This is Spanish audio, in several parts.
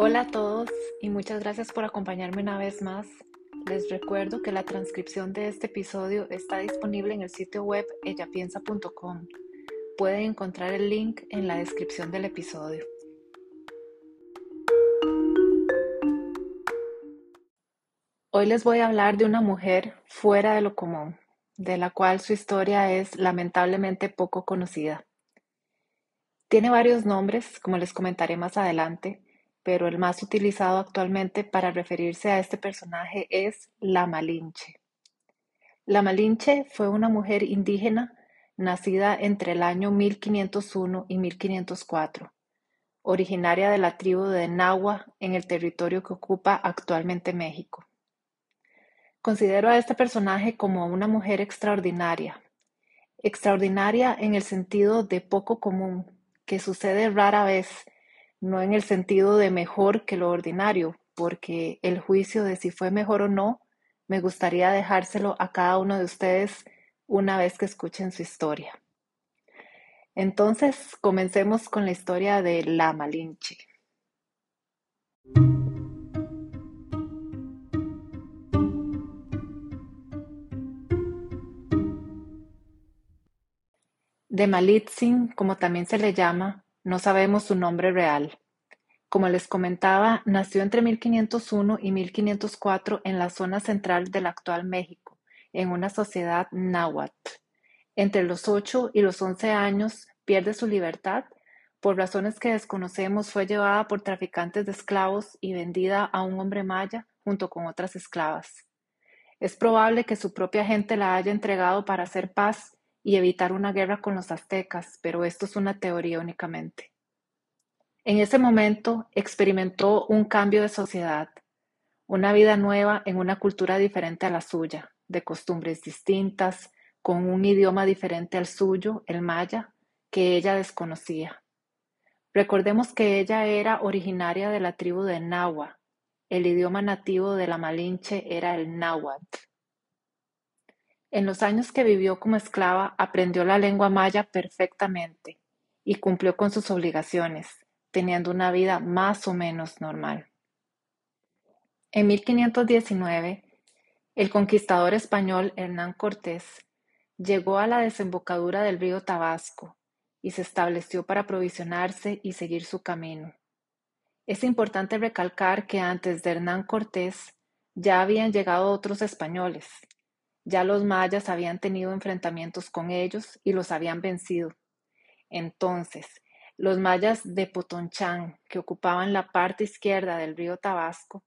Hola a todos y muchas gracias por acompañarme una vez más. Les recuerdo que la transcripción de este episodio está disponible en el sitio web ellapiensa.com. Pueden encontrar el link en la descripción del episodio. Hoy les voy a hablar de una mujer fuera de lo común, de la cual su historia es lamentablemente poco conocida. Tiene varios nombres, como les comentaré más adelante, pero el más utilizado actualmente para referirse a este personaje es la Malinche. La Malinche fue una mujer indígena nacida entre el año 1501 y 1504, originaria de la tribu de Nahua en el territorio que ocupa actualmente México. Considero a este personaje como una mujer extraordinaria, extraordinaria en el sentido de poco común, que sucede rara vez, no en el sentido de mejor que lo ordinario, porque el juicio de si fue mejor o no, me gustaría dejárselo a cada uno de ustedes una vez que escuchen su historia. Entonces, comencemos con la historia de la Malinche. De Malitzin, como también se le llama, no sabemos su nombre real. Como les comentaba, nació entre 1501 y 1504 en la zona central del actual México en una sociedad náhuatl. Entre los 8 y los 11 años pierde su libertad. Por razones que desconocemos, fue llevada por traficantes de esclavos y vendida a un hombre maya junto con otras esclavas. Es probable que su propia gente la haya entregado para hacer paz y evitar una guerra con los aztecas, pero esto es una teoría únicamente. En ese momento experimentó un cambio de sociedad, una vida nueva en una cultura diferente a la suya de costumbres distintas, con un idioma diferente al suyo, el maya, que ella desconocía. Recordemos que ella era originaria de la tribu de Nahua. El idioma nativo de la Malinche era el náhuatl. En los años que vivió como esclava, aprendió la lengua maya perfectamente y cumplió con sus obligaciones, teniendo una vida más o menos normal. En 1519, el conquistador español Hernán Cortés llegó a la desembocadura del río Tabasco y se estableció para aprovisionarse y seguir su camino. Es importante recalcar que antes de Hernán Cortés ya habían llegado otros españoles. Ya los mayas habían tenido enfrentamientos con ellos y los habían vencido. Entonces, los mayas de Potonchán, que ocupaban la parte izquierda del río Tabasco,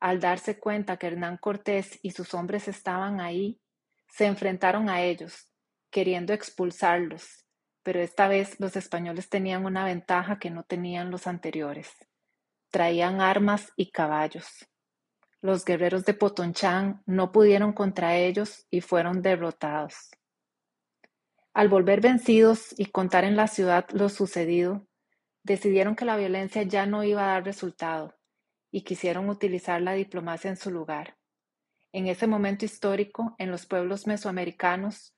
al darse cuenta que Hernán Cortés y sus hombres estaban ahí, se enfrentaron a ellos, queriendo expulsarlos, pero esta vez los españoles tenían una ventaja que no tenían los anteriores. Traían armas y caballos. Los guerreros de Potonchán no pudieron contra ellos y fueron derrotados. Al volver vencidos y contar en la ciudad lo sucedido, decidieron que la violencia ya no iba a dar resultado y quisieron utilizar la diplomacia en su lugar. En ese momento histórico, en los pueblos mesoamericanos,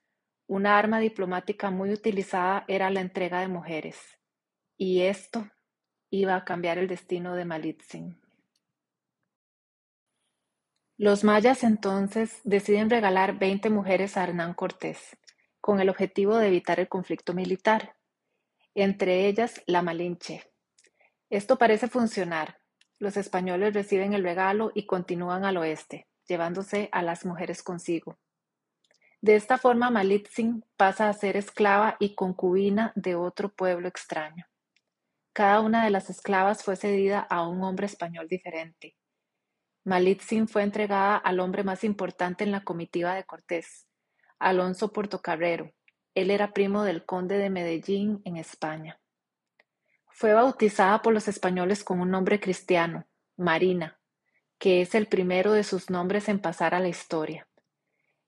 una arma diplomática muy utilizada era la entrega de mujeres, y esto iba a cambiar el destino de Malitzin. Los mayas entonces deciden regalar 20 mujeres a Hernán Cortés, con el objetivo de evitar el conflicto militar, entre ellas la Malinche. Esto parece funcionar, los españoles reciben el regalo y continúan al oeste, llevándose a las mujeres consigo. De esta forma, Malitzin pasa a ser esclava y concubina de otro pueblo extraño. Cada una de las esclavas fue cedida a un hombre español diferente. Malitzin fue entregada al hombre más importante en la comitiva de Cortés, Alonso Portocarrero. Él era primo del conde de Medellín en España. Fue bautizada por los españoles con un nombre cristiano, Marina, que es el primero de sus nombres en pasar a la historia.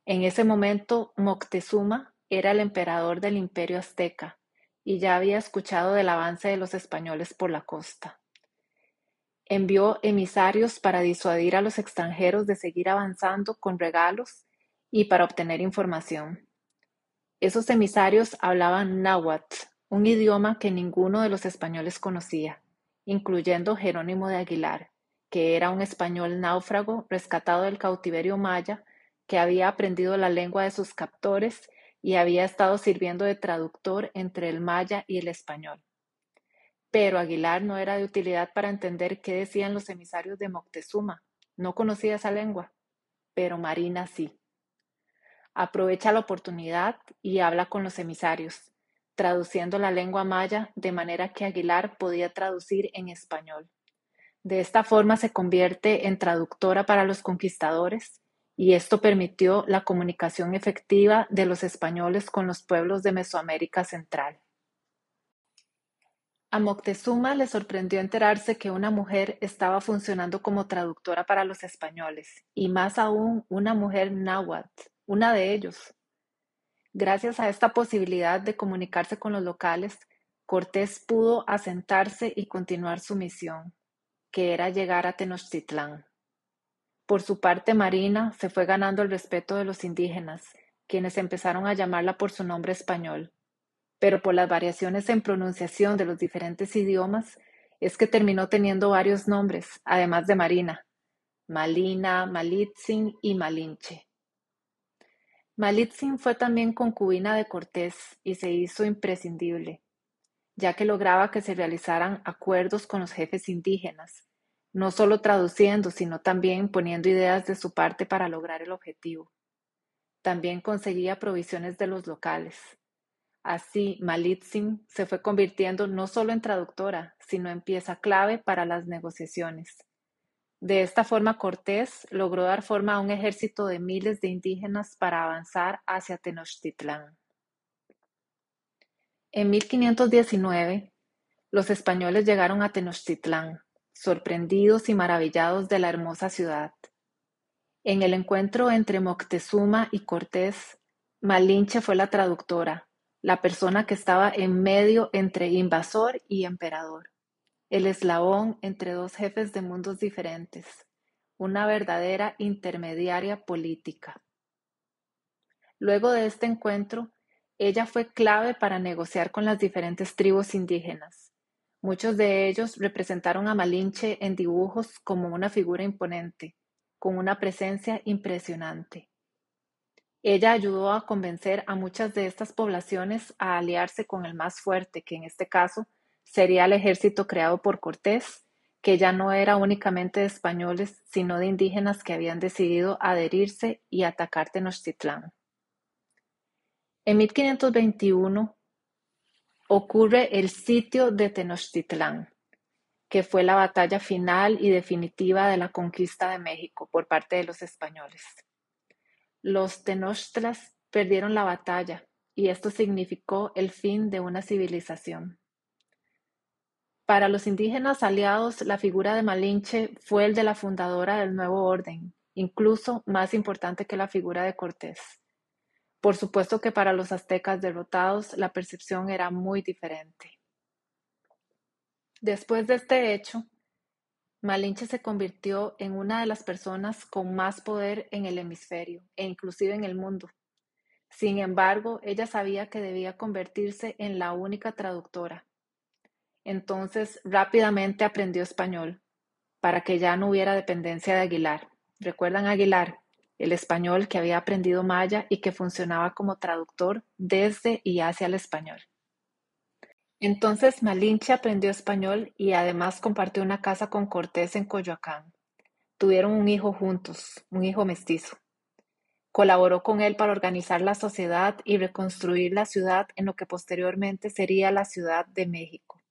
En ese momento, Moctezuma era el emperador del imperio azteca y ya había escuchado del avance de los españoles por la costa. Envió emisarios para disuadir a los extranjeros de seguir avanzando con regalos y para obtener información. Esos emisarios hablaban náhuatl, un idioma que ninguno de los españoles conocía, incluyendo Jerónimo de Aguilar, que era un español náufrago rescatado del cautiverio maya, que había aprendido la lengua de sus captores y había estado sirviendo de traductor entre el maya y el español. Pero Aguilar no era de utilidad para entender qué decían los emisarios de Moctezuma. No conocía esa lengua, pero Marina sí. Aprovecha la oportunidad y habla con los emisarios, traduciendo la lengua maya de manera que Aguilar podía traducir en español. De esta forma se convierte en traductora para los conquistadores y esto permitió la comunicación efectiva de los españoles con los pueblos de Mesoamérica Central. A Moctezuma le sorprendió enterarse que una mujer estaba funcionando como traductora para los españoles, y más aún una mujer náhuatl, una de ellos. Gracias a esta posibilidad de comunicarse con los locales, Cortés pudo asentarse y continuar su misión, que era llegar a Tenochtitlán. Por su parte, Marina se fue ganando el respeto de los indígenas, quienes empezaron a llamarla por su nombre español, pero por las variaciones en pronunciación de los diferentes idiomas es que terminó teniendo varios nombres, además de Marina, Malina, Malitzin y Malinche. Malitzin fue también concubina de Cortés y se hizo imprescindible, ya que lograba que se realizaran acuerdos con los jefes indígenas, no solo traduciendo, sino también poniendo ideas de su parte para lograr el objetivo. También conseguía provisiones de los locales. Así, Malitzin se fue convirtiendo no solo en traductora, sino en pieza clave para las negociaciones. De esta forma, Cortés logró dar forma a un ejército de miles de indígenas para avanzar hacia Tenochtitlán. En 1519, los españoles llegaron a Tenochtitlán, sorprendidos y maravillados de la hermosa ciudad. En el encuentro entre Moctezuma y Cortés, Malinche fue la traductora, la persona que estaba en medio entre invasor y emperador, el eslabón entre dos jefes de mundos diferentes, una verdadera intermediaria política. Luego de este encuentro, ella fue clave para negociar con las diferentes tribus indígenas. Muchos de ellos representaron a Malinche en dibujos como una figura imponente, con una presencia impresionante. Ella ayudó a convencer a muchas de estas poblaciones a aliarse con el más fuerte, que en este caso sería el ejército creado por Cortés, que ya no era únicamente de españoles, sino de indígenas que habían decidido adherirse y atacar Tenochtitlán. En 1521 ocurre el sitio de Tenochtitlán, que fue la batalla final y definitiva de la conquista de México por parte de los españoles. Los Tenochtitlas perdieron la batalla, y esto significó el fin de una civilización. Para los indígenas aliados, la figura de Malinche fue el de la fundadora del nuevo orden, incluso más importante que la figura de Cortés. Por supuesto que para los aztecas derrotados la percepción era muy diferente. Después de este hecho, Malinche se convirtió en una de las personas con más poder en el hemisferio e inclusive en el mundo. Sin embargo, ella sabía que debía convertirse en la única traductora. Entonces rápidamente aprendió español para que ya no hubiera dependencia de Aguilar. ¿Recuerdan Aguilar? El español que había aprendido maya y que funcionaba como traductor desde y hacia el español. Entonces Malinche aprendió español y además compartió una casa con Cortés en Coyoacán. Tuvieron un hijo juntos, un hijo mestizo. Colaboró con él para organizar la sociedad y reconstruir la ciudad en lo que posteriormente sería la Ciudad de México.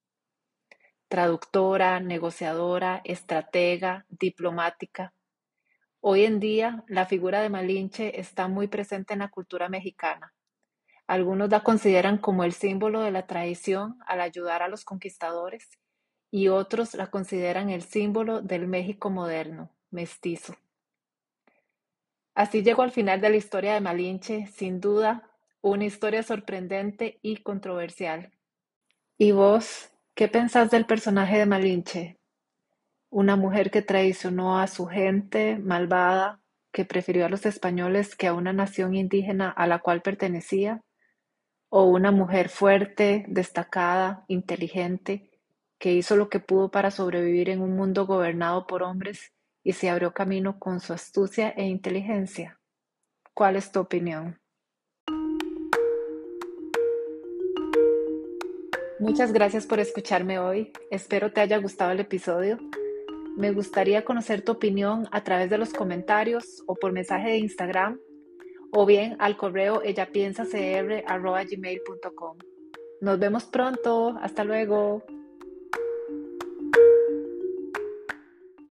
Traductora, negociadora, estratega, diplomática. Hoy en día, la figura de Malinche está muy presente en la cultura mexicana algunos la consideran como el símbolo de la traición al ayudar a los conquistadores y otros la consideran el símbolo del México moderno, mestizo. Así llegó al final de la historia de Malinche, sin duda, una historia sorprendente y controversial. ¿Y vos, qué pensás del personaje de Malinche? Una mujer que traicionó a su gente, malvada, que prefirió a los españoles que a una nación indígena a la cual pertenecía o una mujer fuerte, destacada, inteligente, que hizo lo que pudo para sobrevivir en un mundo gobernado por hombres y se abrió camino con su astucia e inteligencia. ¿Cuál es tu opinión? Muchas gracias por escucharme hoy. Espero te haya gustado el episodio. Me gustaría conocer tu opinión a través de los comentarios o por mensaje de Instagram o bien al correo ellapiensacr.gmail.com. Nos vemos pronto. Hasta luego.